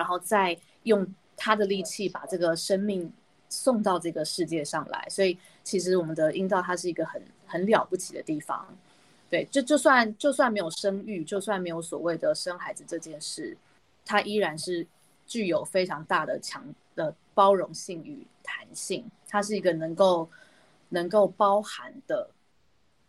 然后再用他的力气把这个生命送到这个世界上来。所以其实我们的阴道它是一个很很了不起的地方。对，就就算就算没有生育，就算没有所谓的生孩子这件事，它依然是具有非常大的强的包容性与弹性。它是一个能够能够包含的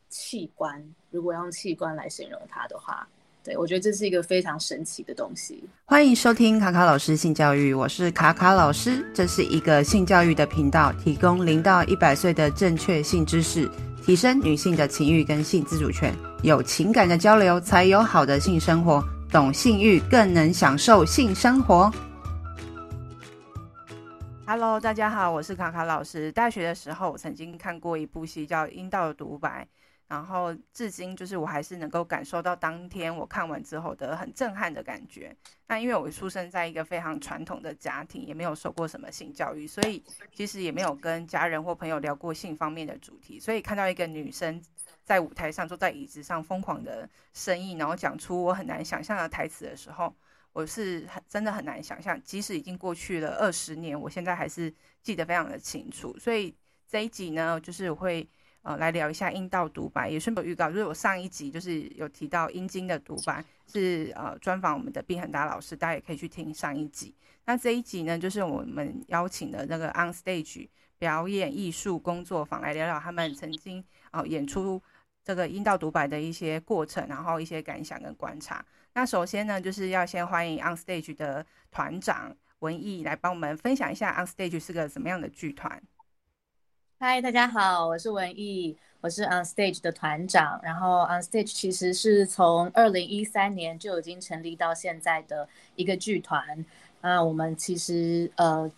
器官。如果用器官来形容它的话，对，我觉得这是一个非常神奇的东西。欢迎收听卡卡老师性教育，我是卡卡老师，这是一个性教育的频道，提供零到一百岁的正确性知识。提升女性的情欲跟性自主权，有情感的交流才有好的性生活。懂性欲更能享受性生活。Hello，大家好，我是卡卡老师。大学的时候，我曾经看过一部戏叫《阴道的独白》。然后至今就是我还是能够感受到当天我看完之后的很震撼的感觉。那因为我出生在一个非常传统的家庭，也没有受过什么性教育，所以其实也没有跟家人或朋友聊过性方面的主题。所以看到一个女生在舞台上坐在椅子上疯狂的声音，然后讲出我很难想象的台词的时候，我是很真的很难想象。即使已经过去了二十年，我现在还是记得非常的清楚。所以这一集呢，就是会。呃，来聊一下阴道独白，也顺便预告，就是我上一集就是有提到阴茎的独白，是呃专访我们的毕恒达老师，大家也可以去听上一集。那这一集呢，就是我们邀请的那个 On Stage 表演艺术工作坊来聊聊他们曾经啊、演出这个阴道独白的一些过程，然后一些感想跟观察。那首先呢，就是要先欢迎 On Stage 的团长文艺来帮我们分享一下 On Stage 是个什么样的剧团。嗨，大家好，我是文艺，我是 On Stage 的团长。然后 On Stage 其实是从二零一三年就已经成立到现在的一个剧团。那我们其实呃，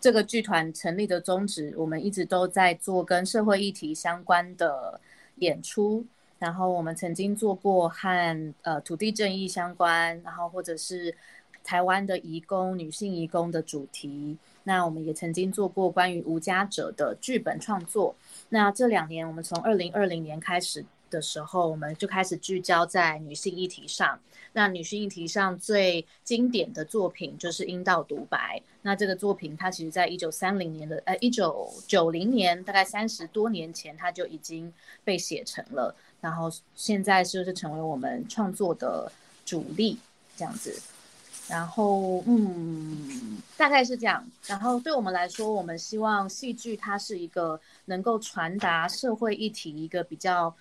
这个剧团成立的宗旨，我们一直都在做跟社会议题相关的演出。然后我们曾经做过和呃土地正义相关，然后或者是台湾的移工、女性移工的主题。那我们也曾经做过关于无家者的剧本创作。那这两年，我们从二零二零年开始的时候，我们就开始聚焦在女性议题上。那女性议题上最经典的作品就是《阴道独白》。那这个作品，它其实在一九三零年的呃一九九零年，大概三十多年前，它就已经被写成了。然后现在就是成为我们创作的主力，这样子。然后，嗯，大概是这样。然后，对我们来说，我们希望戏剧它是一个能够传达社会议题一个比较，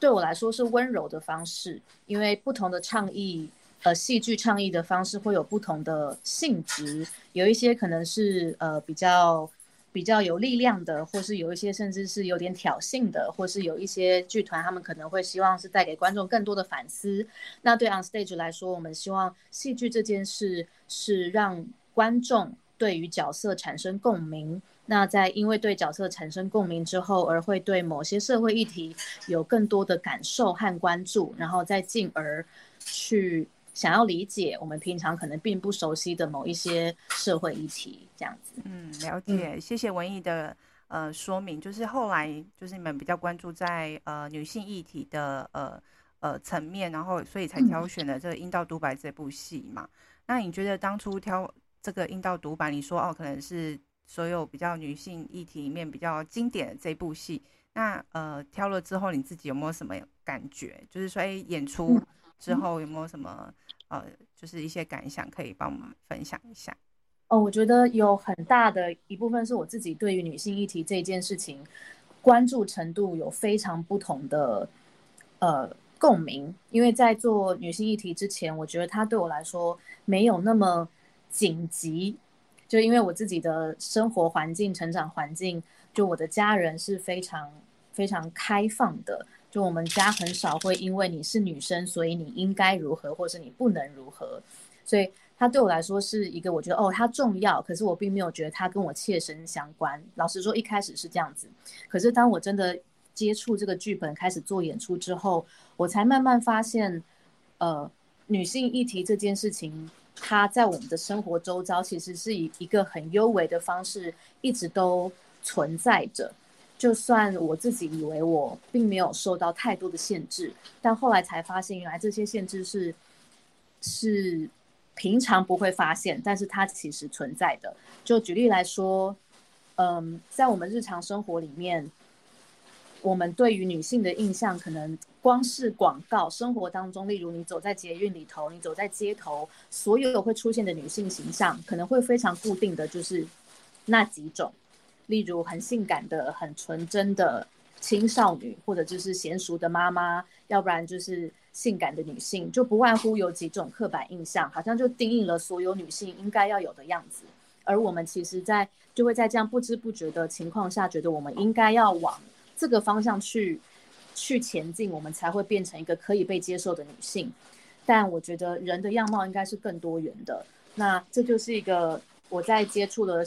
对我来说是温柔的方式。因为不同的倡议，呃，戏剧倡议的方式会有不同的性质，有一些可能是呃比较。比较有力量的，或是有一些甚至是有点挑衅的，或是有一些剧团，他们可能会希望是带给观众更多的反思。那对 On Stage 来说，我们希望戏剧这件事是让观众对于角色产生共鸣。那在因为对角色产生共鸣之后，而会对某些社会议题有更多的感受和关注，然后再进而去。想要理解我们平常可能并不熟悉的某一些社会议题，这样子。嗯，了解。谢谢文艺的呃说明，就是后来就是你们比较关注在呃女性议题的呃呃层面，然后所以才挑选了这个《阴道独白》这部戏嘛。嗯。那你觉得当初挑这个《阴道独白》，你说哦可能是所有比较女性议题里面比较经典的这部戏，那呃挑了之后你自己有没有什么感觉？就是说，哎，演出之后有没有什么？呃，就是一些感想，可以帮我们分享一下。哦，我觉得有很大的一部分是我自己对于女性议题这件事情关注程度有非常不同的呃共鸣。因为在做女性议题之前，我觉得它对我来说没有那么紧急，就因为我自己的生活环境、成长环境，就我的家人是非常非常开放的。就我们家很少会因为你是女生，所以你应该如何，或是你不能如何，所以它对我来说是一个，我觉得哦，它重要，可是我并没有觉得它跟我切身相关。老实说，一开始是这样子，可是当我真的接触这个剧本，开始做演出之后，我才慢慢发现，呃，女性议题这件事情，它在我们的生活周遭，其实是以一个很幽微的方式，一直都存在着。就算我自己以为我并没有受到太多的限制，但后来才发现，原来这些限制是是平常不会发现，但是它其实存在的。就举例来说，嗯，在我们日常生活里面，我们对于女性的印象，可能光是广告生活当中，例如你走在捷运里头，你走在街头，所有会出现的女性形象，可能会非常固定的就是那几种，例如很性感的、很纯真的青少女，或者就是娴熟的妈妈，要不然就是。性感的女性就不外乎有几种刻板印象，好像就定义了所有女性应该要有的样子。而我们其实，在就会在这样不知不觉的情况下，觉得我们应该要往这个方向去去前进，我们才会变成一个可以被接受的女性。但我觉得人的样貌应该是更多元的。那这就是一个我在接触了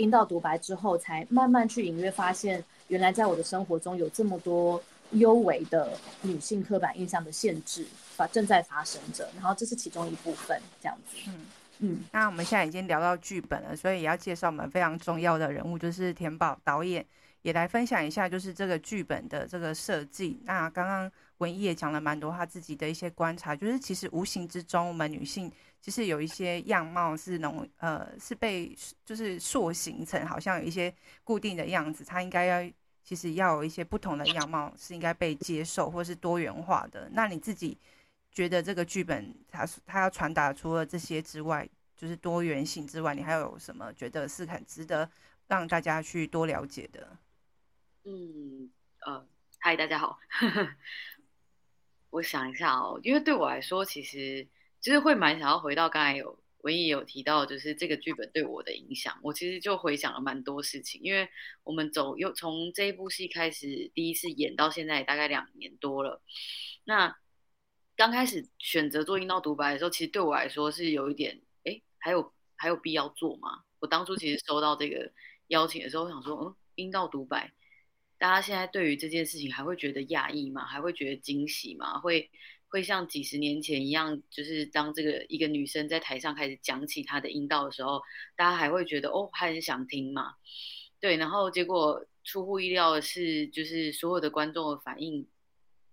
阴道独白之后，才慢慢去隐约发现，原来在我的生活中有这么多。幽微的女性刻板印象的限制发正在发生着，然后这是其中一部分，这样子。嗯嗯，那我们现在已经聊到剧本了，所以也要介绍我们非常重要的人物，就是田宝导演，也来分享一下就是这个剧本的这个设计。那刚刚文艺也讲了蛮多他自己的一些观察，就是其实无形之中，我们女性其实有一些样貌是能呃是被就是塑形成好像有一些固定的样子，它应该要。其实要有一些不同的样貌是应该被接受，或是多元化的。那你自己觉得这个剧本它它要传达除了这些之外，就是多元性之外，你还有什么觉得是很值得让大家去多了解的？嗯呃，嗨，大家好，我想一下哦，因为对我来说，其实就是会蛮想要回到刚才有。文艺有提到，就是这个剧本对我的影响，我其实就回想了蛮多事情。因为我们走又从这一部戏开始第一次演到现在，大概两年多了。那刚开始选择做阴道独白的时候，其实对我来说是有一点，哎，还有还有必要做吗？我当初其实收到这个邀请的时候，我想说，嗯，阴道独白，大家现在对于这件事情还会觉得讶异吗？还会觉得惊喜吗？会？会像几十年前一样，就是当这个一个女生在台上开始讲起她的阴道的时候，大家还会觉得哦，还很想听嘛？对，然后结果出乎意料的是，就是所有的观众的反应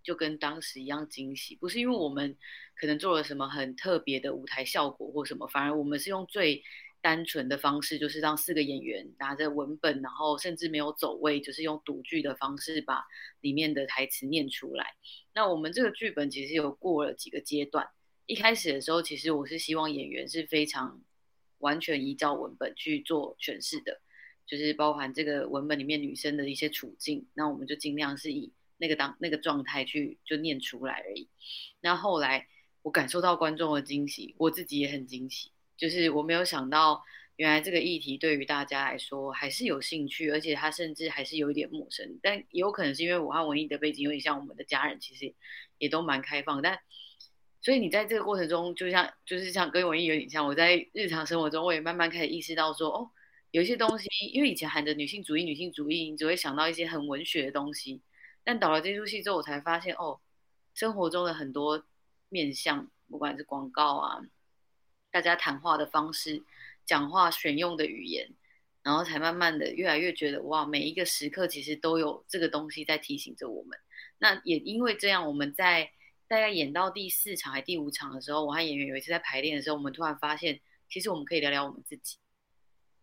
就跟当时一样惊喜，不是因为我们可能做了什么很特别的舞台效果或什么，反而我们是用最单纯的方式，就是让四个演员拿着文本，然后甚至没有走位，就是用读剧的方式把里面的台词念出来。那我们这个剧本其实有过了几个阶段。一开始的时候，其实我是希望演员是非常完全依照文本去做诠释的，就是包含这个文本里面女生的一些处境，那我们就尽量是以那个当那个状态去就念出来而已。那后来我感受到观众的惊喜，我自己也很惊喜，就是我没有想到。原来这个议题对于大家来说还是有兴趣，而且他甚至还是有一点陌生，但也有可能是因为武汉文艺的背景有点像，我们的家人其实也都蛮开放。但所以你在这个过程中，就像就是像跟文艺有点像，我在日常生活中我也慢慢开始意识到说，哦，有一些东西，因为以前喊着女性主义、女性主义，你只会想到一些很文学的东西，但导了这出戏之后，我才发现，哦，生活中的很多面向，不管是广告啊，大家谈话的方式。讲话选用的语言，然后才慢慢的越来越觉得哇，每一个时刻其实都有这个东西在提醒着我们。那也因为这样，我们在大概演到第四场还第五场的时候，我和演员有一次在排练的时候，我们突然发现，其实我们可以聊聊我们自己。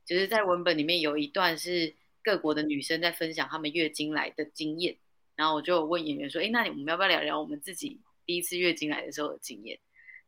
就是在文本里面有一段是各国的女生在分享她们月经来的经验，然后我就问演员说：“哎，那你我们要不要聊聊我们自己第一次月经来的时候的经验？”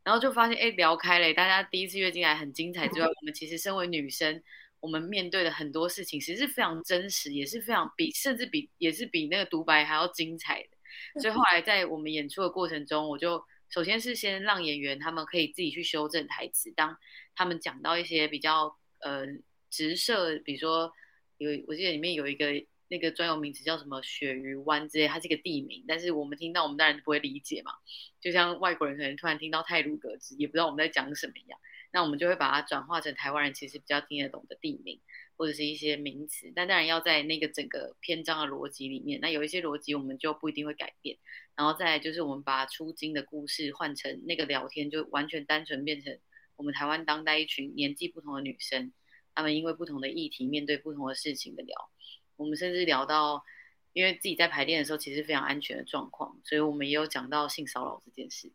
然后就发现，哎，聊开了，大家第一次月经来很精彩之外，我们其实身为女生，我们面对的很多事情，其实是非常真实，也是非常比，甚至比，也是比那个独白还要精彩的。所以后来在我们演出的过程中，我就首先是先让演员他们可以自己去修正台词，当他们讲到一些比较呃直射，比如说有，我记得里面有一个。那个专有名词叫什么鳕鱼湾之类，它是一个地名，但是我们听到我们当然不会理解嘛，就像外国人可能突然听到泰鲁阁之，也不知道我们在讲什么一样，那我们就会把它转化成台湾人其实比较听得懂的地名或者是一些名词，但当然要在那个整个篇章的逻辑里面，那有一些逻辑我们就不一定会改变，然后再就是我们把出经的故事换成那个聊天，就完全单纯变成我们台湾当代一群年纪不同的女生，她们因为不同的议题面对不同的事情的聊。我们甚至聊到，因为自己在排练的时候其实非常安全的状况，所以我们也有讲到性骚扰这件事。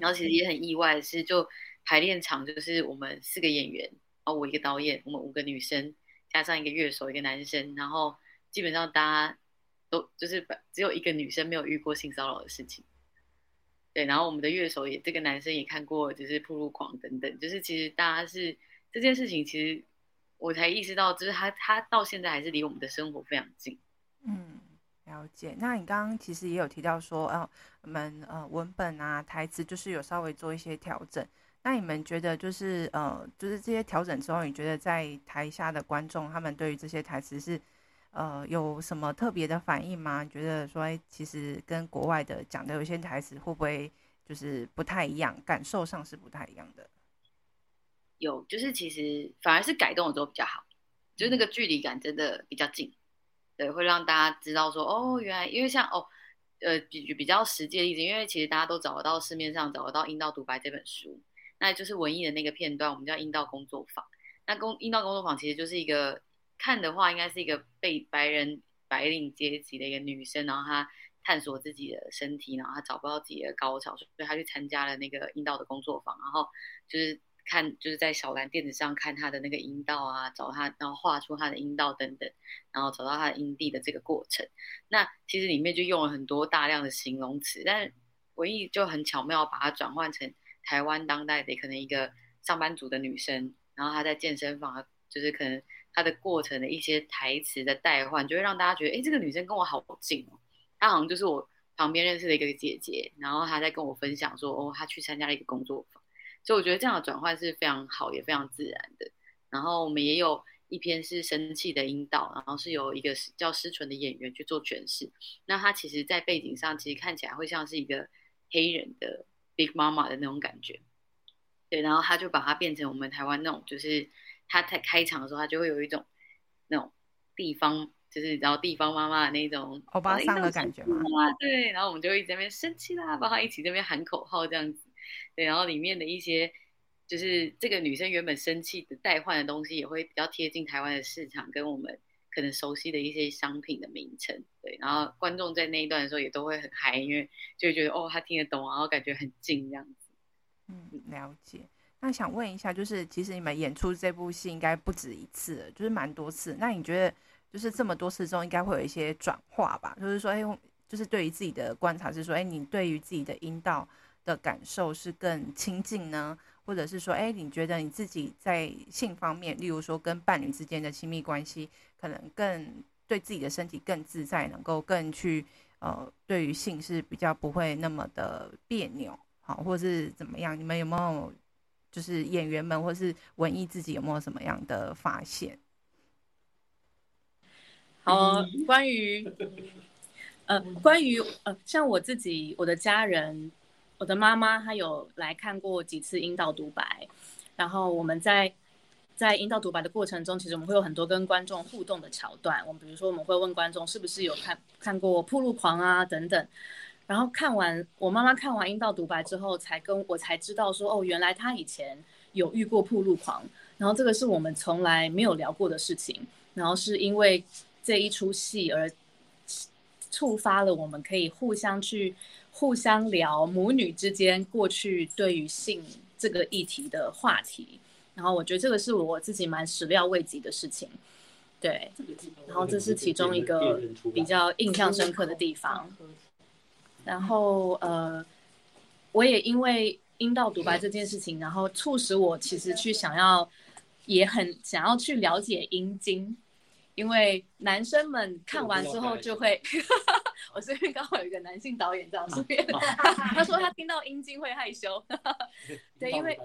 然后其实也很意外的是，就排练场就是我们四个演员，哦，我一个导演，我们五个女生加上一个乐手，一个男生，然后基本上大家都就是只有一个女生没有遇过性骚扰的事情。对，然后我们的乐手也这个男生也看过，就是铺路狂等等，就是其实大家是这件事情，其实我才意识到，就是他他到现在还是离我们的生活非常近。嗯，了解。那你刚刚其实也有提到说，呃，我们呃文本啊台词就是有稍微做一些调整。那你们觉得就是呃就是这些调整之后，你觉得在台下的观众他们对于这些台词是呃有什么特别的反应吗？觉得说，哎，其实跟国外的讲的有些台词会不会就是不太一样，感受上是不太一样的？有，就是其实反而是改动的时候比较好，就是那个距离感真的比较近。对，会让大家知道说，哦，原来因为像哦，呃，比比较实际的例子，因为其实大家都找得到市面上找得到《阴道独白》这本书，那就是文艺的那个片段，我们叫阴道工作坊。那工阴道工作坊其实就是一个看的话，应该是一个被白人白领阶级的一个女生，然后她探索自己的身体，然后她找不到自己的高潮，所以她去参加了那个阴道的工作坊，然后就是。看，就是在小蓝垫子上看他的那个阴道啊，找他，然后画出他的阴道等等，然后找到他的阴蒂的这个过程。那其实里面就用了很多大量的形容词，但文艺就很巧妙把它转换成台湾当代的可能一个上班族的女生，然后她在健身房，就是可能她的过程的一些台词的代换，就会让大家觉得，哎，这个女生跟我好近哦，她好像就是我旁边认识的一个姐姐，然后她在跟我分享说，哦，她去参加了一个工作坊。所以我觉得这样的转换是非常好，也非常自然的。然后我们也有一篇是生气的阴道，然后是由一个叫失纯的演员去做诠释。那他其实，在背景上其实看起来会像是一个黑人的 Big Mama 的那种感觉。对，然后他就把它变成我们台湾那种，就是他在开场的时候，他就会有一种那种地方，就是然后地方妈妈的那种欧巴桑的感觉嘛。对，然后我们就会一直在那边生气啦，帮他一起在那边喊口号这样子。对，然后里面的一些就是这个女生原本生气的代换的东西，也会比较贴近台湾的市场，跟我们可能熟悉的一些商品的名称。对，然后观众在那一段的时候也都会很嗨，因为就会觉得哦，他听得懂，然后感觉很近这样子。嗯，了解。那想问一下，就是其实你们演出这部戏应该不止一次，就是蛮多次。那你觉得就是这么多次中，应该会有一些转化吧？就是说，哎，就是对于自己的观察是说，哎，你对于自己的阴道。的感受是更亲近呢，或者是说，哎，你觉得你自己在性方面，例如说跟伴侣之间的亲密关系，可能更对自己的身体更自在，能够更去呃，对于性是比较不会那么的别扭，好，或是怎么样？你们有没有就是演员们或是文艺自己有没有什么样的发现？好，关于呃，关于呃，像我自己，我的家人。我的妈妈她有来看过几次阴道独白，然后我们在在阴道独白的过程中，其实我们会有很多跟观众互动的桥段。我们比如说我们会问观众是不是有看看过铺路狂啊等等，然后看完我妈妈看完阴道独白之后，才跟我才知道说哦，原来她以前有遇过铺路狂，然后这个是我们从来没有聊过的事情，然后是因为这一出戏而触发了我们可以互相去。互相聊母女之间过去对于性这个议题的话题，然后我觉得这个是我自己蛮始料未及的事情，对，然后这是其中一个比较印象深刻的地方。然后呃，我也因为阴道独白这件事情，然后促使我其实去想要，也很想要去了解阴茎，因为男生们看完之后就会。我身边刚好有一个男性导演这样说，他说他听到阴茎会害羞，对，因为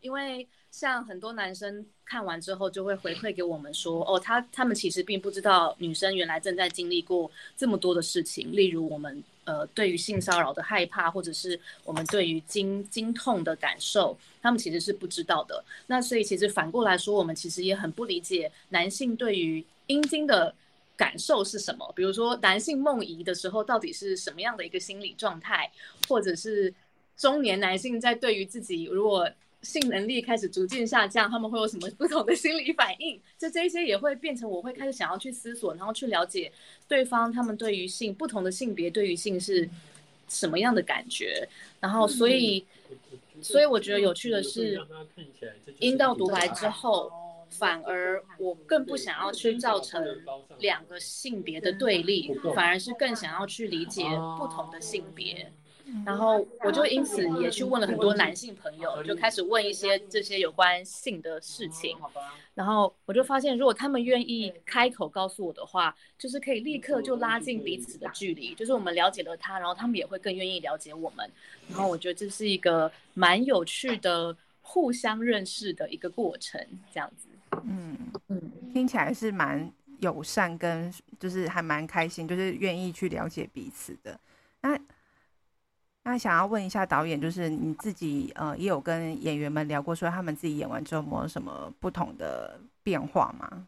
因为像很多男生看完之后就会回馈给我们说，哦，他他们其实并不知道女生原来正在经历过这么多的事情，例如我们呃对于性骚扰的害怕，或者是我们对于经经痛的感受，他们其实是不知道的。那所以其实反过来说，我们其实也很不理解男性对于阴茎的。感受是什么？比如说，男性梦遗的时候，到底是什么样的一个心理状态？或者是中年男性在对于自己如果性能力开始逐渐下降，他们会有什么不同的心理反应？就这些也会变成我会开始想要去思索，然后去了解对方他们对于性不同的性别对于性是什么样的感觉。然后，所以所以我觉得有趣的是，阴道独白之后，反而我更不想要去造成两个性别的对立，反而是更想要去理解不同的性别。然后我就因此也去问了很多男性朋友，就开始问一些这些有关性的事情。然后我就发现，如果他们愿意开口告诉我的话，就是可以立刻就拉近彼此的距离。就是我们了解了他，然后他们也会更愿意了解我们。然后我觉得这是一个蛮有趣的互相认识的一个过程，这样子。嗯嗯，听起来是蛮友善，跟就是还蛮开心，就是愿意去了解彼此的。那。那想要问一下导演，就是你自己呃也有跟演员们聊过，说他们自己演完之后有没有什么不同的变化吗？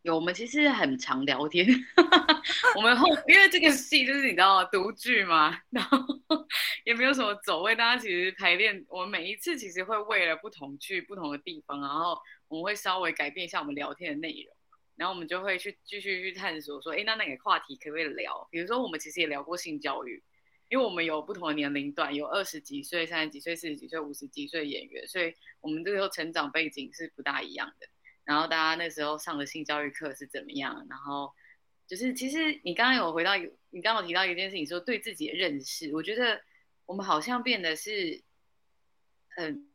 有，我们其实很常聊天。我们后因为这个戏就是你知道独剧嘛，然后 也没有什么走位，大家其实排练，我们每一次其实会为了不同去不同的地方，然后我们会稍微改变一下我们聊天的内容，然后我们就会去继续去探索说，哎，那那个话题可不可以聊？比如说我们其实也聊过性教育。因为我们有不同的年龄段，有二十几岁、三十几岁、四十几岁、五十几岁的演员，所以我们这个成长背景是不大一样的。然后大家那时候上的性教育课是怎么样？然后就是其实你刚刚有回到，你刚刚有提到一件事情，说对自己的认识，我觉得我们好像变得是，很，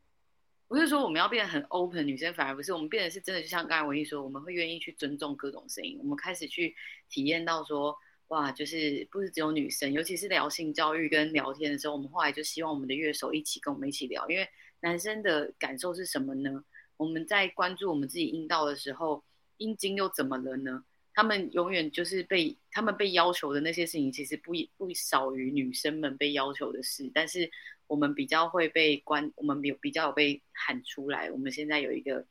不是说我们要变得很 open，女生反而不是，我们变得是真的，就像刚才文艺说，我们会愿意去尊重各种声音，我们开始去体验到说。哇，就是不是只有女生，尤其是聊性教育跟聊天的时候，我们后来就希望我们的乐手一起跟我们一起聊，因为男生的感受是什么呢？我们在关注我们自己阴道的时候，阴茎又怎么了呢？他们永远就是被他们被要求的那些事情，其实不不少于女生们被要求的事，但是我们比较会被关，我们有比较有被喊出来。我们现在有一个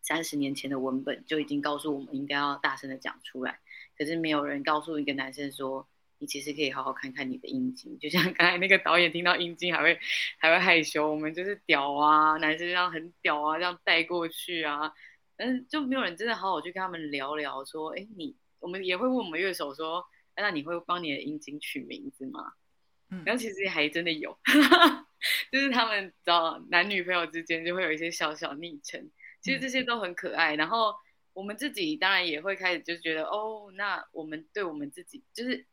三十年前的文本，就已经告诉我们应该要大声的讲出来。可是没有人告诉一个男生说，你其实可以好好看看你的阴茎，就像刚才那个导演听到阴茎还会还会害羞，我们就是屌啊，男生这样很屌啊，这样带过去啊，但是就没有人真的好好去跟他们聊聊，说，哎，你我们也会问我们乐手说，那你会帮你的阴茎取名字吗？嗯，然后其实还真的有，就是他们找男女朋友之间就会有一些小小昵称，其实这些都很可爱，然后。我们自己当然也会开始就觉得哦，那我们对我们自己就是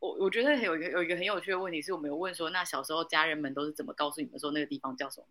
我我觉得有一个有一个很有趣的问题是我们有问说，那小时候家人们都是怎么告诉你们说那个地方叫什么？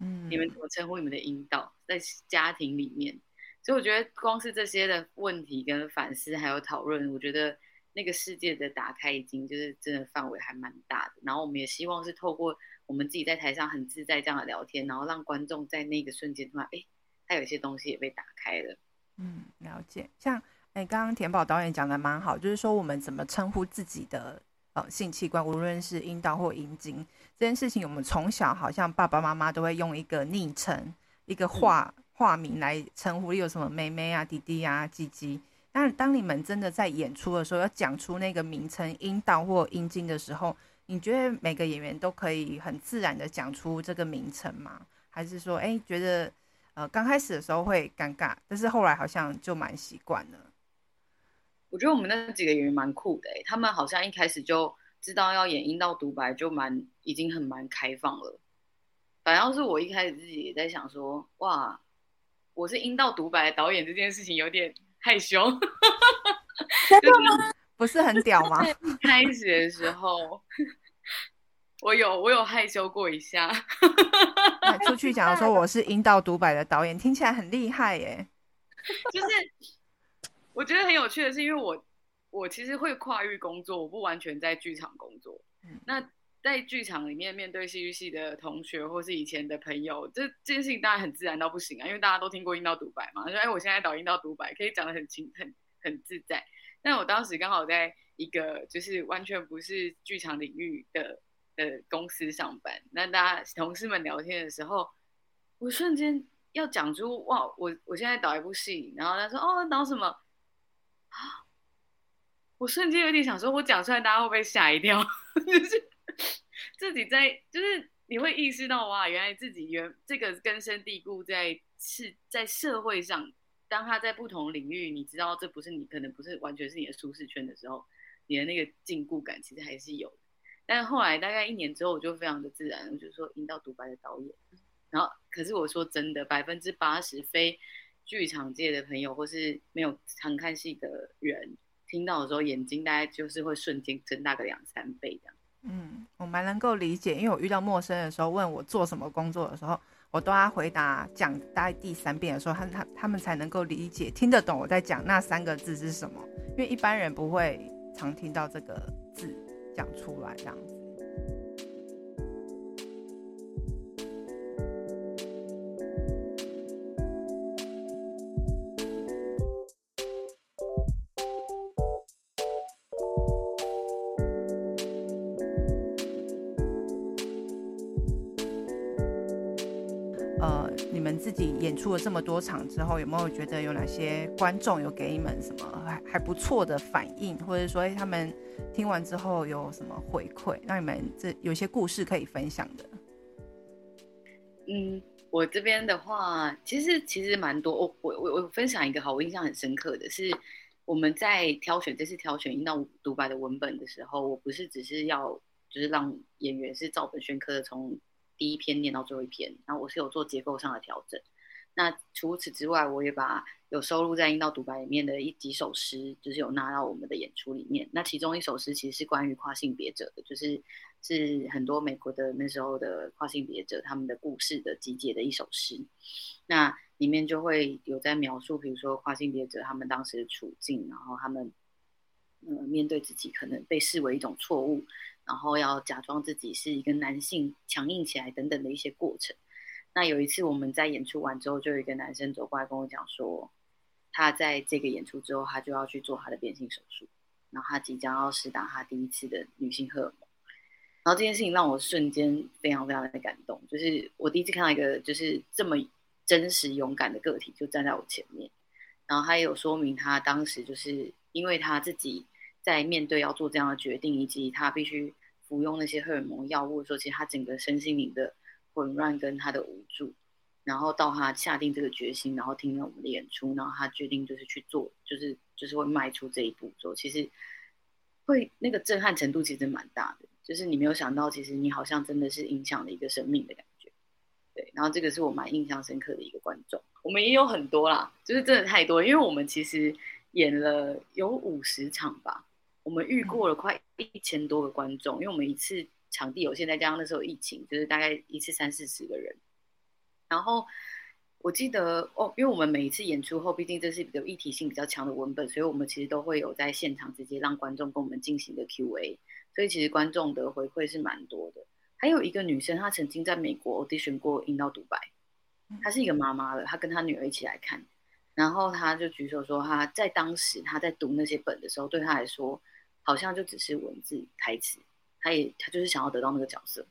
嗯，你们怎么称呼你们的阴道在家庭里面？所以我觉得光是这些的问题跟反思还有讨论，我觉得那个世界的打开已经就是真的范围还蛮大的。然后我们也希望是透过我们自己在台上很自在这样的聊天，然后让观众在那个瞬间突然哎，他有一些东西也被打开了。嗯，了解。像哎，刚刚田宝导演讲的蛮好，就是说我们怎么称呼自己的呃性器官，无论是阴道或阴茎这件事情，我们从小好像爸爸妈妈都会用一个昵称、一个化化名来称呼，例如什么妹妹啊、弟弟啊、鸡鸡。但当你们真的在演出的时候，要讲出那个名称阴道或阴茎的时候，你觉得每个演员都可以很自然的讲出这个名称吗？还是说，哎，觉得？呃，刚开始的时候会尴尬，但是后来好像就蛮习惯了。我觉得我们那几个演员蛮酷的，他们好像一开始就知道要演阴道独白，就蛮已经很蛮开放了。反正是我一开始自己也在想说，哇，我是阴道独白的导演这件事情有点害羞，就是 不是很屌吗？开始的时候。我有我有害羞过一下，出去讲说我是阴道独白的导演，听起来很厉害耶。就是我觉得很有趣的是，因为我我其实会跨域工作，我不完全在剧场工作。嗯、那在剧场里面面对戏剧系的同学或是以前的朋友，这这件事情当然很自然到不行啊，因为大家都听过阴道独白嘛。说哎，我现在导阴道独白，可以讲的很轻很很自在。但我当时刚好在一个就是完全不是剧场领域的。的公司上班，那大家同事们聊天的时候，我瞬间要讲出哇，我我现在导一部戏，然后他说哦，导什么啊？我瞬间有点想说，我讲出来大家会不会吓一跳？就是自己在，就是你会意识到哇，原来自己原这个根深蒂固在是在社会上，当他在不同领域，你知道这不是你可能不是完全是你的舒适圈的时候，你的那个禁锢感其实还是有。但后来大概一年之后，我就非常的自然，我就说阴道独白的导演。然后，可是我说真的，百分之八十非剧场界的朋友或是没有常看戏的人，听到的时候眼睛大概就是会瞬间睁大个两三倍这样。嗯，我蛮能够理解，因为我遇到陌生人的时候，问我做什么工作的时候，我都要回答讲大概第三遍的时候，他他他们才能够理解听得懂我在讲那三个字是什么，因为一般人不会常听到这个字讲出来这样子。演出了这么多场之后，有没有觉得有哪些观众有给你们什么还还不错的反应，或者说，哎，他们听完之后有什么回馈，让你们这有些故事可以分享的？嗯，我这边的话，其实其实蛮多。我我我我分享一个好，我印象很深刻的是，我们在挑选这次挑选一道独白的文本的时候，我不是只是要就是让演员是照本宣科的从。第一篇念到最后一篇，然后我是有做结构上的调整。那除此之外，我也把有收录在阴道独白里面的一几首诗，就是有纳到我们的演出里面。那其中一首诗其实是关于跨性别者的，就是是很多美国的那时候的跨性别者他们的故事的集结的一首诗。那里面就会有在描述，比如说跨性别者他们当时的处境，然后他们呃面对自己可能被视为一种错误。然后要假装自己是一个男性，强硬起来等等的一些过程。那有一次我们在演出完之后，就有一个男生走过来跟我讲说，他在这个演出之后，他就要去做他的变性手术，然后他即将要施打他第一次的女性荷尔蒙。然后这件事情让我瞬间非常非常的感动，就是我第一次看到一个就是这么真实勇敢的个体就站在我前面，然后他也有说明他当时就是因为他自己在面对要做这样的决定，以及他必须。服用那些荷尔蒙药物的时候，其实他整个身心灵的混乱跟他的无助，然后到他下定这个决心，然后听了我们的演出，然后他决定就是去做，就是就是会迈出这一步之后，其实会那个震撼程度其实蛮大的，就是你没有想到，其实你好像真的是影响了一个生命的感觉，对。然后这个是我蛮印象深刻的一个观众，我们也有很多啦，就是真的太多，因为我们其实演了有五十场吧。我们遇过了快一千多个观众，因为我们一次场地有限，再加上那时候疫情，就是大概一次三四十个人。然后我记得哦，因为我们每一次演出后，毕竟这是有议题性比较强的文本，所以我们其实都会有在现场直接让观众跟我们进行的 Q&A，所以其实观众的回馈是蛮多的。还有一个女生，她曾经在美国 audition 过阴道独白，她是一个妈妈了，她跟她女儿一起来看，然后她就举手说，她在当时她在读那些本的时候，对她来说。好像就只是文字台词，他也他就是想要得到那个角色，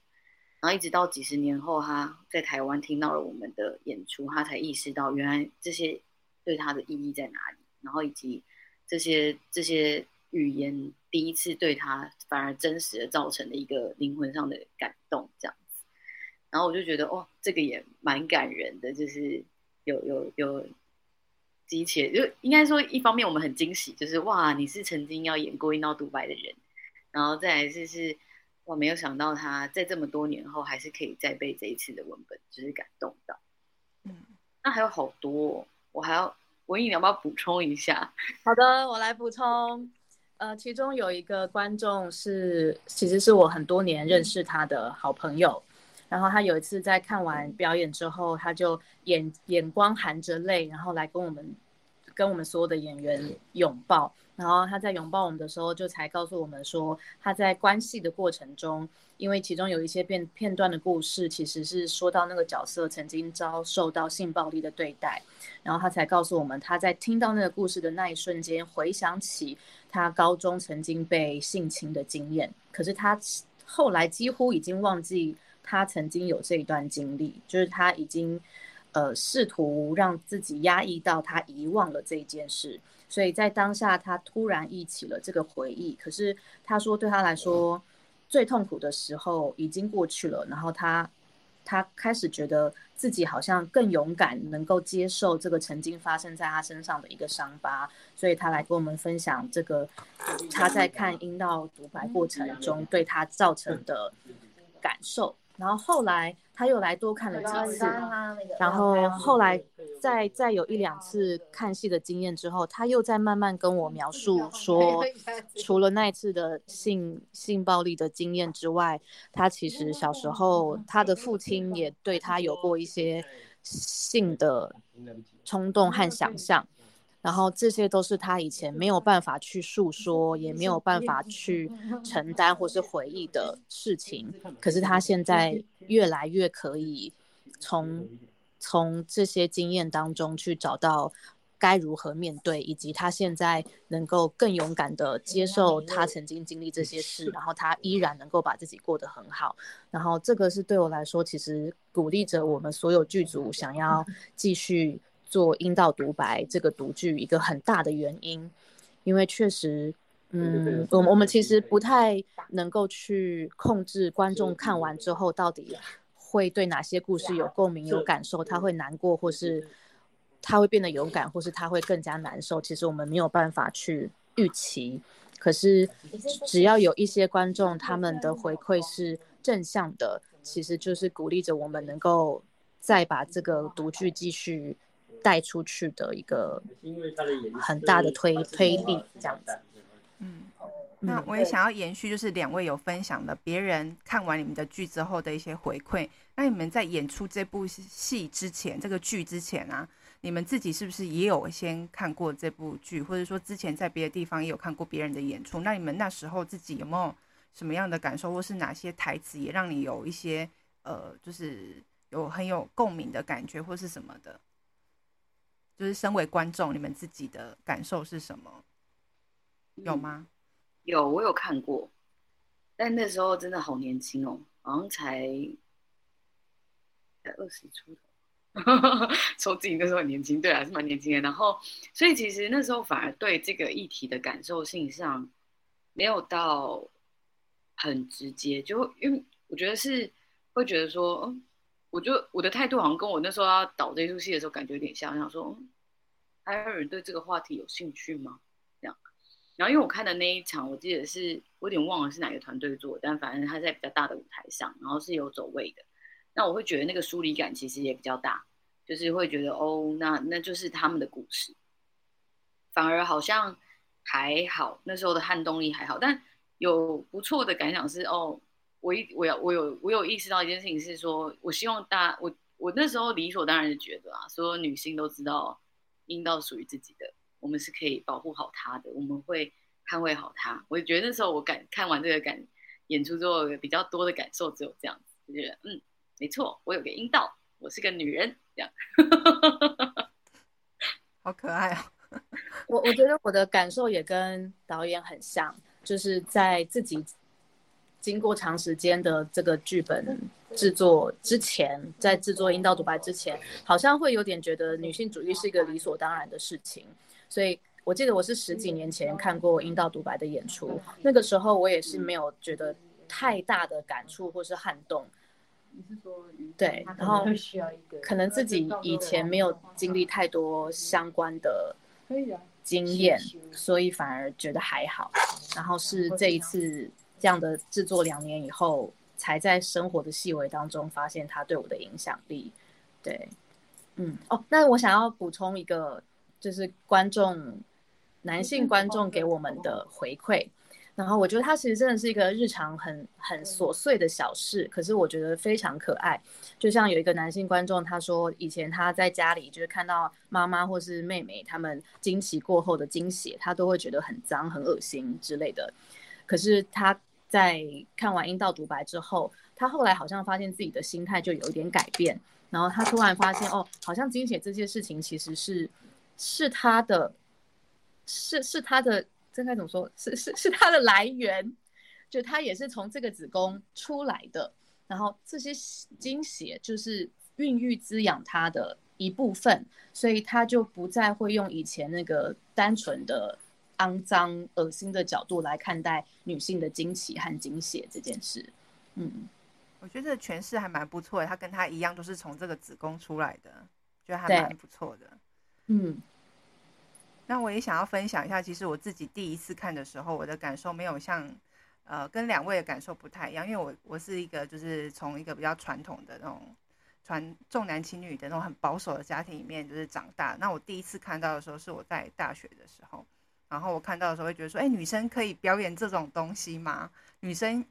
然后一直到几十年后，他在台湾听到了我们的演出，他才意识到原来这些对他的意义在哪里，然后以及这些这些语言第一次对他反而真实的造成了一个灵魂上的感动，这样子，然后我就觉得哦，这个也蛮感人的，就是有有有。机切就应该说，一方面我们很惊喜，就是哇，你是曾经要演过一闹独白的人，然后再来就是我，没有想到他在这么多年后还是可以再被这一次的文本就是感动到。嗯，那还有好多，我还要文颖，你要不要补充一下？好的，我来补充。呃，其中有一个观众是，其实是我很多年认识他的好朋友。然后他有一次在看完表演之后，他就眼眼光含着泪，然后来跟我们跟我们所有的演员拥抱。然后他在拥抱我们的时候，就才告诉我们说，他在关系的过程中，因为其中有一些片片段的故事，其实是说到那个角色曾经遭受到性暴力的对待。然后他才告诉我们，他在听到那个故事的那一瞬间，回想起他高中曾经被性侵的经验。可是他后来几乎已经忘记。他曾经有这一段经历，就是他已经，呃，试图让自己压抑到他遗忘了这一件事，所以在当下他突然忆起了这个回忆。可是他说，对他来说，最痛苦的时候已经过去了，然后他他开始觉得自己好像更勇敢，能够接受这个曾经发生在他身上的一个伤疤，所以他来跟我们分享这个他在看阴道独白过程中对他造成的感受。然后后来他又来多看了几次，然后后来再再有一两次看戏的经验之后，他又在慢慢跟我描述 说，除了那一次的性性暴力的经验之外，他其实小时候他的父亲也对他有过一些性的冲动和想象。然后这些都是他以前没有办法去诉说，也没有办法去承担或是回忆的事情。可是他现在越来越可以从从这些经验当中去找到该如何面对，以及他现在能够更勇敢地接受他曾经经历这些事，然后他依然能够把自己过得很好。然后这个是对我来说，其实鼓励着我们所有剧组想要继续。做阴道独白这个独剧一个很大的原因，因为确实，嗯，我们我们其实不太能够去控制观众看完之后到底会对哪些故事有共鸣、有感受，他会难过，或是他会变得勇敢，或是他会更加难受。其实我们没有办法去预期，可是只要有一些观众他们的回馈是正向的，其实就是鼓励着我们能够再把这个独剧继续。带出去的一个很大的推推力，这样子。嗯，那我也想要延续，就是两位有分享的别人看完你们的剧之后的一些回馈。那你们在演出这部戏之前，这个剧之前啊，你们自己是不是也有先看过这部剧，或者说之前在别的地方也有看过别人的演出？那你们那时候自己有没有什么样的感受，或是哪些台词也让你有一些呃，就是有很有共鸣的感觉，或是什么的？就是身为观众，你们自己的感受是什么？有吗？嗯、有，我有看过，但那时候真的好年轻哦，好像才才二十出头，说自己那时候很年轻，对，还是蛮年轻的。然后，所以其实那时候反而对这个议题的感受性上没有到很直接，就因为我觉得是会觉得说，嗯。我就我的态度好像跟我那时候要导这出戏的时候感觉有点像，我想说还有人对这个话题有兴趣吗？这样，然后因为我看的那一场，我记得是我有点忘了是哪个团队做，但反正他在比较大的舞台上，然后是有走位的，那我会觉得那个疏离感其实也比较大，就是会觉得哦，那那就是他们的故事，反而好像还好，那时候的撼动力还好，但有不错的感想是哦。我一我要我有我有意识到一件事情是说，我希望大我我那时候理所当然的觉得啊，所有女性都知道阴道属于自己的，我们是可以保护好它的，我们会捍卫好它。我觉得那时候我感看完这个感演出之后，比较多的感受只有这样子，就觉得嗯，没错，我有个阴道，我是个女人，这样，好可爱啊！我我觉得我的感受也跟导演很像，就是在自己。经过长时间的这个剧本制作之前，在制作《阴道独白》之前，好像会有点觉得女性主义是一个理所当然的事情。所以我记得我是十几年前看过《阴道独白》的演出，那个时候我也是没有觉得太大的感触或是撼动。你是说对，然后可能自己以前没有经历太多相关的经验，所以反而觉得还好。然后是这一次。这样的制作两年以后，才在生活的细微当中发现他对我的影响力。对，嗯，哦，那我想要补充一个，就是观众，男性观众给我们的回馈。然后我觉得他其实真的是一个日常很很琐碎的小事，可是我觉得非常可爱。就像有一个男性观众，他说以前他在家里就是看到妈妈或是妹妹他们经期过后的经血，他都会觉得很脏、很恶心之类的。可是他在看完阴道独白之后，他后来好像发现自己的心态就有一点改变，然后他突然发现，哦，好像经血这些事情其实是是他的，是是他的，这该怎么说？是是是他的来源，就他也是从这个子宫出来的，然后这些经血就是孕育滋养他的一部分，所以他就不再会用以前那个单纯的。肮脏、恶心的角度来看待女性的经期和惊血这件事，嗯，我觉得这诠释还蛮不错的，他跟他一样都是从这个子宫出来的，觉得还蛮不错的。嗯，那我也想要分享一下，其实我自己第一次看的时候，我的感受没有像呃跟两位的感受不太一样，因为我我是一个就是从一个比较传统的那种传重男轻女的那种很保守的家庭里面就是长大。那我第一次看到的时候是我在大学的时候，然后我看到的时候会觉得说，哎，女生可以表演这种东西吗？女生。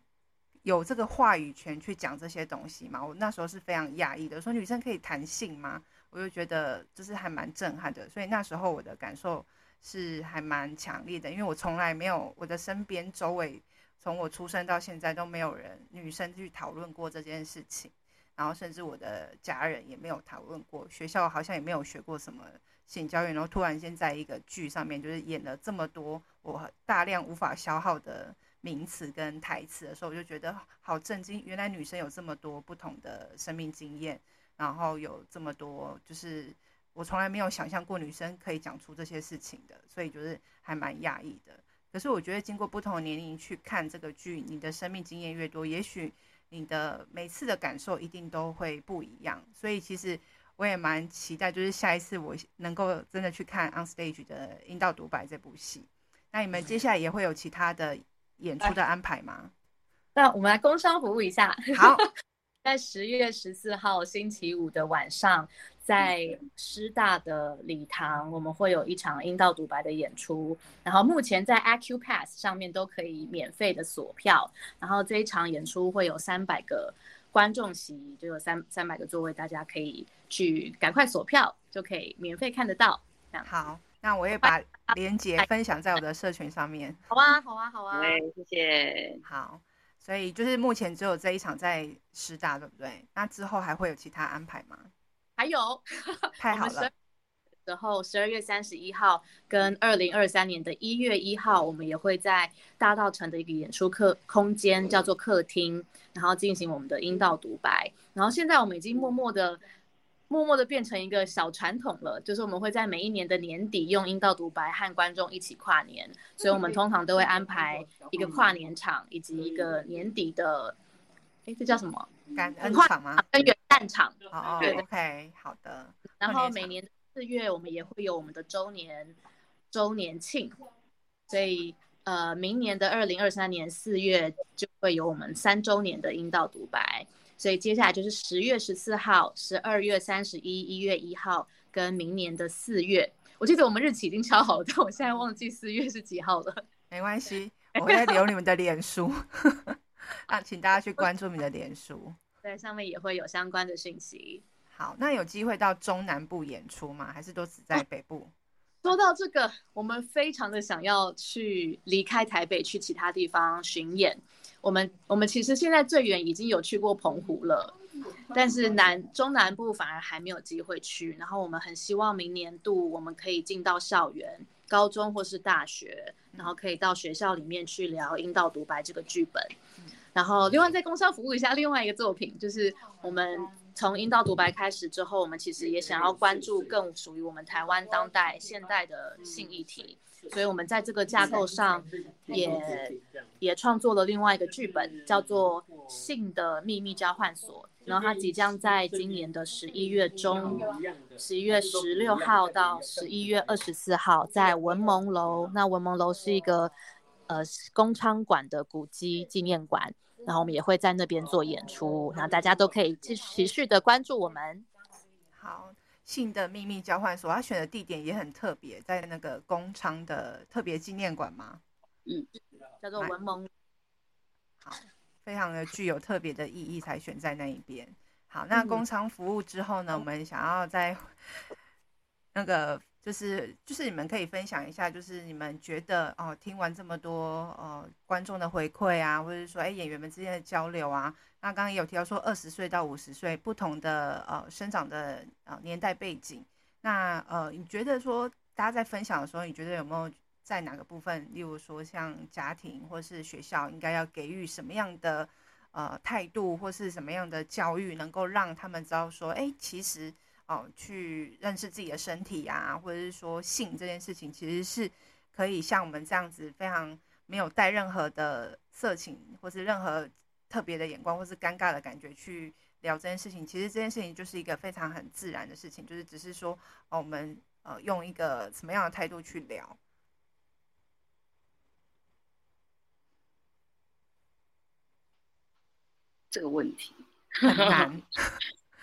有这个话语权去讲这些东西吗？我那时候是非常讶异的，说女生可以谈性吗？我就觉得就是还蛮震撼的，所以那时候我的感受是还蛮强烈的，因为我从来没有我的身边周围，从我出生到现在都没有人女生去讨论过这件事情，然后甚至我的家人也没有讨论过，学校好像也没有学过什么性教育，然后突然间在一个剧上面就是演了这么多我大量无法消耗的。名词跟台词的时候，我就觉得好震惊。原来女生有这么多不同的生命经验，然后有这么多，就是我从来没有想象过女生可以讲出这些事情的，所以就是还蛮讶异的。可是我觉得经过不同年龄去看这个剧，你的生命经验越多，也许你的每次的感受一定都会不一样。所以其实我也蛮期待，就是下一次我能够真的去看 On Stage 的阴道独白这部戏。那你们接下来也会有其他的？演出的安排吗？那我们来工商服务一下。好，在十月十四号星期五的晚上，在师大的礼堂，我们会有一场阴道独白的演出。然后目前在 Accupass 上面都可以免费的锁票。然后这一场演出会有三百个观众席，就有三三百个座位，大家可以去赶快锁票，就可以免费看得到。这样好。那我也把链接分享在我的社群上面。好啊，好啊，好啊。对，谢谢。好，所以就是目前只有这一场在师大，对不对？那之后还会有其他安排吗？还有，太好了。然后十二月三十一号跟二零二三年的一月一号，我们也会在大道城的一个演出客空间叫做客厅，然后进行我们的阴道独白。然后现在我们已经默默的。默默的变成一个小传统了，就是我们会在每一年的年底用阴道独白和观众一起跨年，所以我们通常都会安排一个跨年场以及一个年底的，哎，这叫什么？感恩场吗？跟元旦场。哦，对，OK，好的。然后每年四月我们也会有我们的周年周年庆，所以呃，明年的二零二三年四月就会有我们三周年的阴道独白。所以接下来就是十月十四号、十二月三十一、一月一号跟明年的四月。我记得我们日期已经敲好了，但我现在忘记四月是几号了。没关系，我会留你们的脸书，啊，请大家去关注你的脸书，对，上面也会有相关的信息。好，那有机会到中南部演出吗？还是都只在北部？说到这个，我们非常的想要去离开台北，去其他地方巡演。我们我们其实现在最远已经有去过澎湖了，但是南中南部反而还没有机会去。然后我们很希望明年度我们可以进到校园，高中或是大学，然后可以到学校里面去聊阴道独白这个剧本。然后另外在工商服务一下另外一个作品，就是我们从阴道独白开始之后，我们其实也想要关注更属于我们台湾当代现代的性议题。所以，我们在这个架构上也也创作了另外一个剧本，叫做《性的秘密交换所》。然后，它即将在今年的十一月中，十一月十六号到十一月二十四号，在文蒙楼。那文蒙楼是一个呃公娼馆的古迹纪念馆，然后我们也会在那边做演出。那大家都可以继续持续的关注我们。好。性的秘密交换所，他选的地点也很特别，在那个工厂的特别纪念馆吗？嗯，叫做文蒙。好，非常的具有特别的意义，才选在那一边。好，那工厂服务之后呢，嗯、我们想要在 那个。就是就是你们可以分享一下，就是你们觉得哦，听完这么多呃观众的回馈啊，或者说哎演员们之间的交流啊，那刚刚也有提到说二十岁到五十岁不同的呃生长的呃年代背景，那呃你觉得说大家在分享的时候，你觉得有没有在哪个部分，例如说像家庭或是学校应该要给予什么样的呃态度，或是什么样的教育，能够让他们知道说，哎其实。哦，去认识自己的身体啊，或者是说性这件事情，其实是可以像我们这样子非常没有带任何的色情或是任何特别的眼光或是尴尬的感觉去聊这件事情。其实这件事情就是一个非常很自然的事情，就是只是说，哦，我们呃用一个什么样的态度去聊。这个问题很难，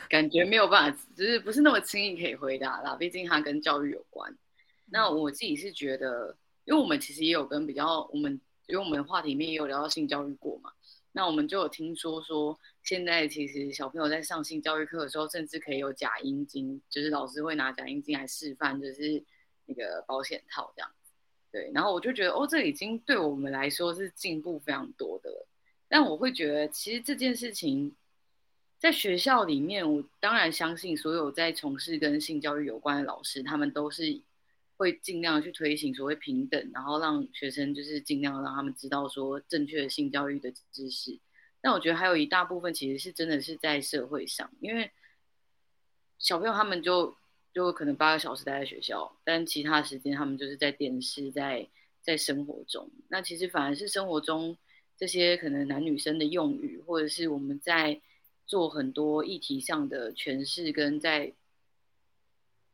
感觉没有办法，就是不是那么轻易可以回答啦。毕竟它跟教育有关。那我自己是觉得，因为我们其实也有跟比较，我们因为我们的话题里面也有聊到性教育过嘛。那我们就有听说说，现在其实小朋友在上性教育课的时候，甚至可以有假阴茎，就是老师会拿假阴茎来示范，就是那个保险套这样子。对，然后我就觉得，哦，这已经对我们来说是进步非常多的了。但我会觉得，其实这件事情在学校里面，我当然相信所有在从事跟性教育有关的老师，他们都是会尽量去推行所谓平等，然后让学生就是尽量让他们知道说正确的性教育的知识。但我觉得还有一大部分其实是真的是在社会上，因为小朋友他们就就可能八个小时待在学校，但其他时间他们就是在电视，在在生活中。那其实反而是生活中。这些可能男女生的用语，或者是我们在做很多议题上的诠释，跟在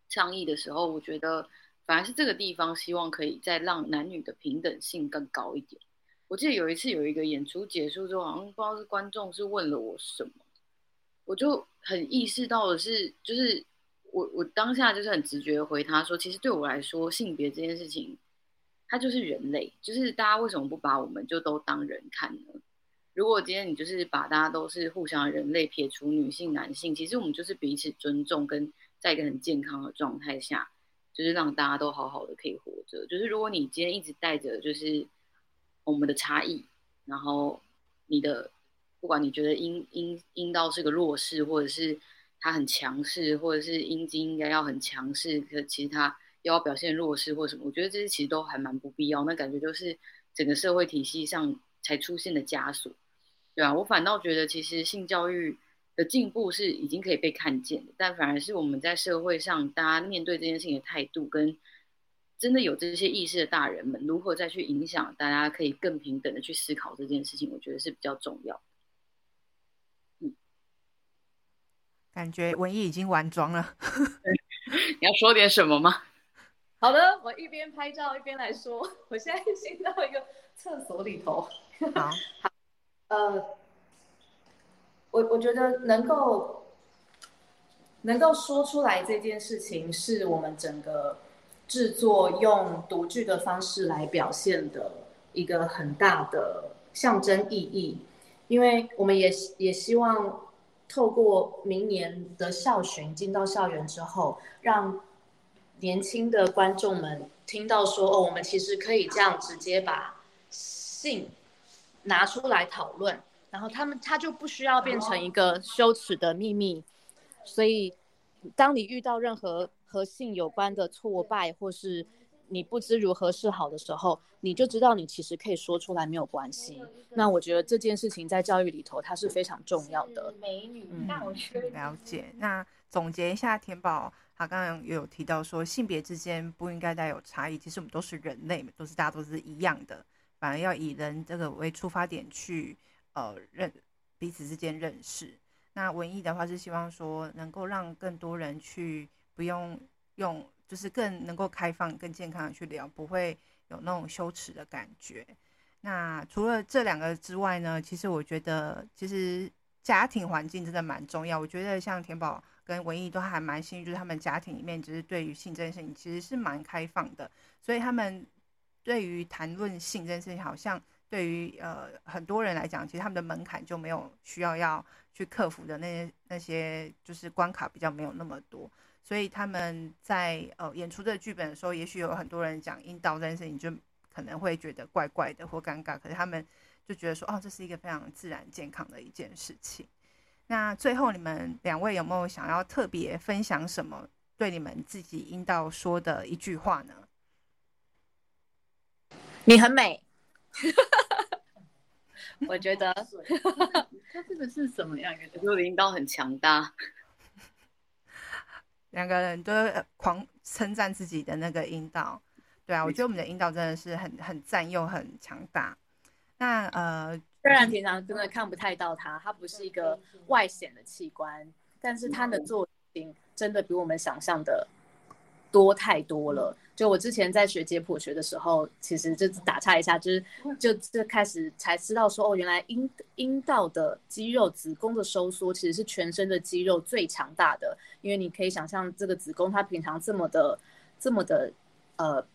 倡议的时候，我觉得反而是这个地方，希望可以再让男女的平等性更高一点。我记得有一次有一个演出结束之后，好像不知道是观众是问了我什么，我就很意识到的是，就是我我当下就是很直觉回他说，其实对我来说，性别这件事情。它就是人类，就是大家为什么不把我们就都当人看呢？如果今天你就是把大家都是互相人类，撇除女性、男性，其实我们就是彼此尊重，跟在一个很健康的状态下，就是让大家都好好的可以活着。就是如果你今天一直带着就是我们的差异，然后你的不管你觉得阴阴阴道是个弱势，或者是他很强势，或者是阴茎应该要很强势，可其实他。又要表现弱势或什么，我觉得这些其实都还蛮不必要。那感觉就是整个社会体系上才出现的枷锁，对啊，我反倒觉得其实性教育的进步是已经可以被看见的，但反而是我们在社会上大家面对这件事情的态度，跟真的有这些意识的大人们如何再去影响大家，可以更平等的去思考这件事情，我觉得是比较重要。嗯，感觉文艺已经完妆了，你要说点什么吗？好的，我一边拍照一边来说。我现在进到一个厕所里头。好，好，呃，我我觉得能够能够说出来这件事情，是我们整个制作用独剧的方式来表现的一个很大的象征意义。因为我们也也希望透过明年的校巡进到校园之后，让。年轻的观众们听到说：“哦，我们其实可以这样直接把性拿出来讨论，然后他们他就不需要变成一个羞耻的秘密。所以，当你遇到任何和性有关的挫败，或是你不知如何是好的时候，你就知道你其实可以说出来，没有关系。那我觉得这件事情在教育里头它是非常重要的。美女闹区、嗯、了解。那总结一下，田宝。”他刚刚也有提到说，性别之间不应该带有差异。其实我们都是人类，都是大家都是一样的，反而要以人这个为出发点去呃认彼此之间认识。那文艺的话是希望说，能够让更多人去不用用，就是更能够开放、更健康的去聊，不会有那种羞耻的感觉。那除了这两个之外呢，其实我觉得，其实家庭环境真的蛮重要。我觉得像田宝。跟文艺都还蛮幸运，就是他们家庭里面，就是对于性这件事情其实是蛮开放的，所以他们对于谈论性这件事情，好像对于呃很多人来讲，其实他们的门槛就没有需要要去克服的那些那些就是关卡比较没有那么多，所以他们在呃演出这个剧本的时候，也许有很多人讲阴道这件事情，就可能会觉得怪怪的或尴尬，可是他们就觉得说，哦，这是一个非常自然健康的一件事情。那最后，你们两位有没有想要特别分享什么对你们自己阴道说的一句话呢？你很美，我觉得。他这个是什么样的？我觉得阴道很强大。两个人都狂称赞自己的那个阴道。对啊，我觉得我们的阴道真的是很很占用、很强大。那呃，虽然平常真的看不太到它，它不是一个外显的器官，但是它的作用真的比我们想象的多太多了。就我之前在学解剖学的时候，其实就打岔一下，就是就就开始才知道说，哦，原来阴阴道的肌肉、子宫的收缩其实是全身的肌肉最强大的，因为你可以想象这个子宫它平常这么的这么的呃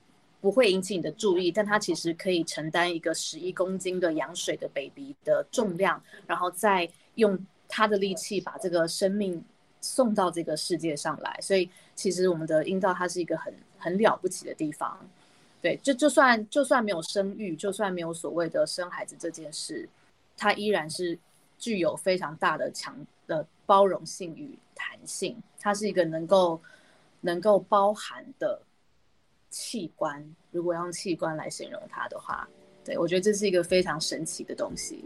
不会引起你的注意，但它其实可以承担一个十一公斤的羊水的 baby 的重量，然后再用它的力气把这个生命送到这个世界上来，所以其实我们的阴道它是一个很很了不起的地方，对，就就算就算没有生育，就算没有所谓的生孩子这件事，它依然是具有非常大的强的包容性与弹性，它是一个能够能够包含的器官。如果要用器官来形容它的话，对，我觉得这是一个非常神奇的东西。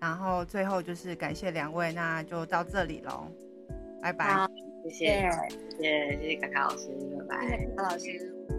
然后最后就是感谢两位，那就到这里喽，拜拜。谢谢，谢谢，谢谢卡卡老师，拜拜。谢谢卡卡老师。